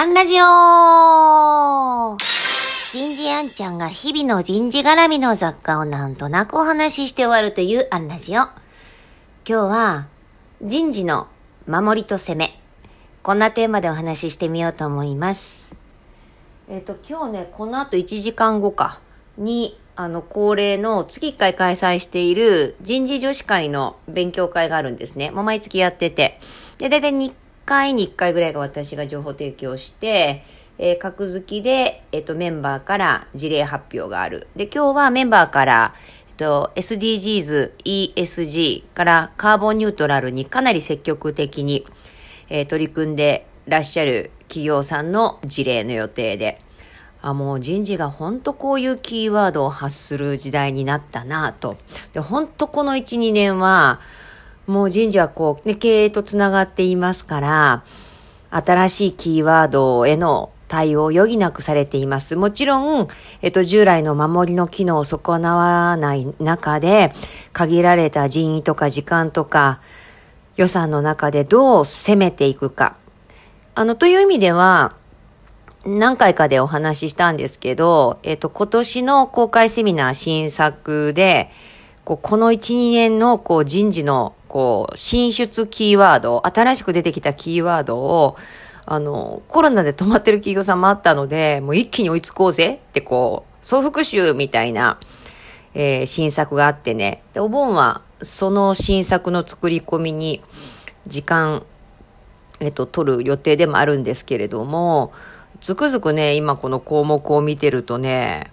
アンラジオ人事アンちゃんが日々の人事絡みの雑貨をなんとなくお話しして終わるというアンラジオ。今日は人事の守りと攻め。こんなテーマでお話ししてみようと思います。えっ、と、今日ね、この後1時間後かに、あの、恒例の月1回開催している人事女子会の勉強会があるんですね。もう毎月やってて。で、だいたい2回に1回ぐらいが私が情報提供して、えー格付きで、えっ、と、メンバーから事例発表がある。で、今日はメンバーから、えっと、SDGs、ESG からカーボンニュートラルにかなり積極的に、えー取り組んでらっしゃる企業さんの事例の予定で、あ、もう人事が本当こういうキーワードを発する時代になったなと。で、本当この1、2年は、もう人事はこう、ね、経営とつながっていますから、新しいキーワードへの対応を余儀なくされています。もちろん、えっと、従来の守りの機能を損なわない中で、限られた人員とか時間とか、予算の中でどう攻めていくか。あの、という意味では、何回かでお話ししたんですけど、えっと、今年の公開セミナー新作で、こうこの1、2年のこう人事のこう進出キーワード、新しく出てきたキーワードを、あの、コロナで止まってる企業さんもあったので、もう一気に追いつこうぜってこう、総復習みたいな、えー新作があってね。で、お盆はその新作の作り込みに時間、えっと、取る予定でもあるんですけれども、つくづくね、今この項目を見てるとね、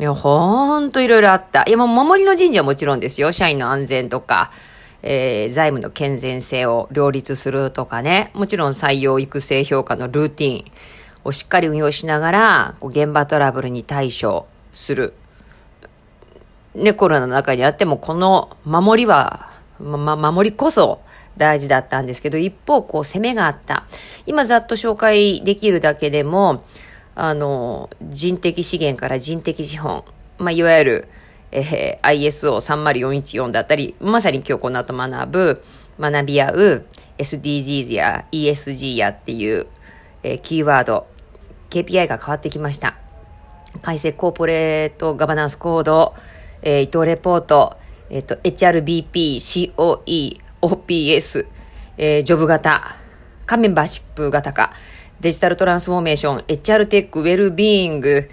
いや、ほんといろいろあった。いや、もう守りの人事はもちろんですよ。社員の安全とか、えー財務の健全性を両立するとかね。もちろん採用育成評価のルーティンをしっかり運用しながら、現場トラブルに対処する。ね、コロナの中にあっても、この守りは、ま、ま守りこそ大事だったんですけど、一方、こう、攻めがあった。今、ざっと紹介できるだけでも、あの、人的資源から人的資本、まあ、いわゆる、えー ISO30414 だったり、まさに今日この後学ぶ、学び合う SDGs や ESG やっていう、えーキーワード、KPI が変わってきました。改正コーポレートガバナンスコード、えー伊藤レポート、えっ、と、HRBP、COE、OPS、えージョブ型、カメンバーシップ型化、デジタルトランスフォーメーション、HR テック、ウェルビーイング、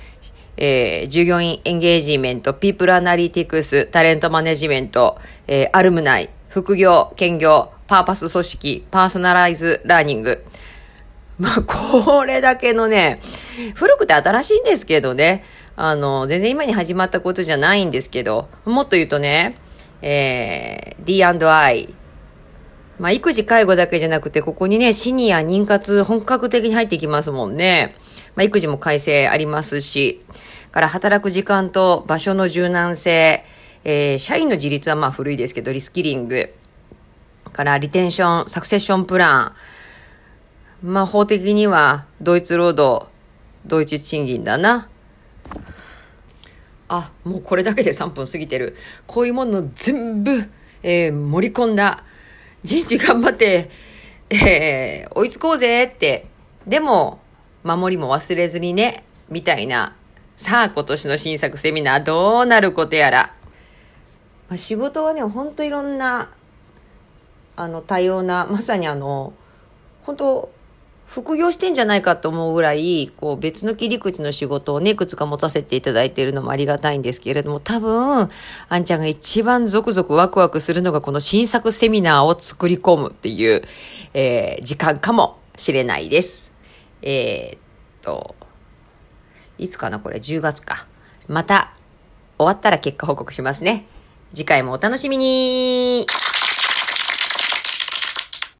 えー従業員エンゲージメント、 people analytics、タレントマネジメント、えーアルムナイ、副業、兼業、パーパス組織、 personalize learning、まあ、これだけのね、古くて新しいんですけどね、あの、全然今に始まったことじゃないんですけど、もっと言うとね、えー、D&I、まあ、育児介護だけじゃなくて、ここにね、シニア、妊活、本格的に入ってきますもんね。まあ、育児も改正ありますし、から働く時間と場所の柔軟性、えー、社員の自立はまあ古いですけど、リスキリング、からリテンション、サクセッションプラン、まあ法的にはドイツ労働、ドイツ賃金だな。あ、もうこれだけで3分過ぎてる。こういうもの全部、えー盛り込んだ。人事頑張って、えー追いつこうぜって。でも、守りも忘れずにね、みたいな。さあ、今年の新作セミナーどうなることやら。まあ、仕事はね、ほんといろんな、あの、多様な、まさにあの、本当副業してんじゃないかと思うぐらい、こう別の切り口の仕事をね、いくつか持たせていただいているのもありがたいんですけれども、多分、あんちゃんが一番ゾクゾクワクワクするのがこの新作セミナーを作り込むっていう、えー時間かもしれないです。えーっと、いつかなこれ？10月か。また、終わったら結果報告しますね。次回もお楽しみに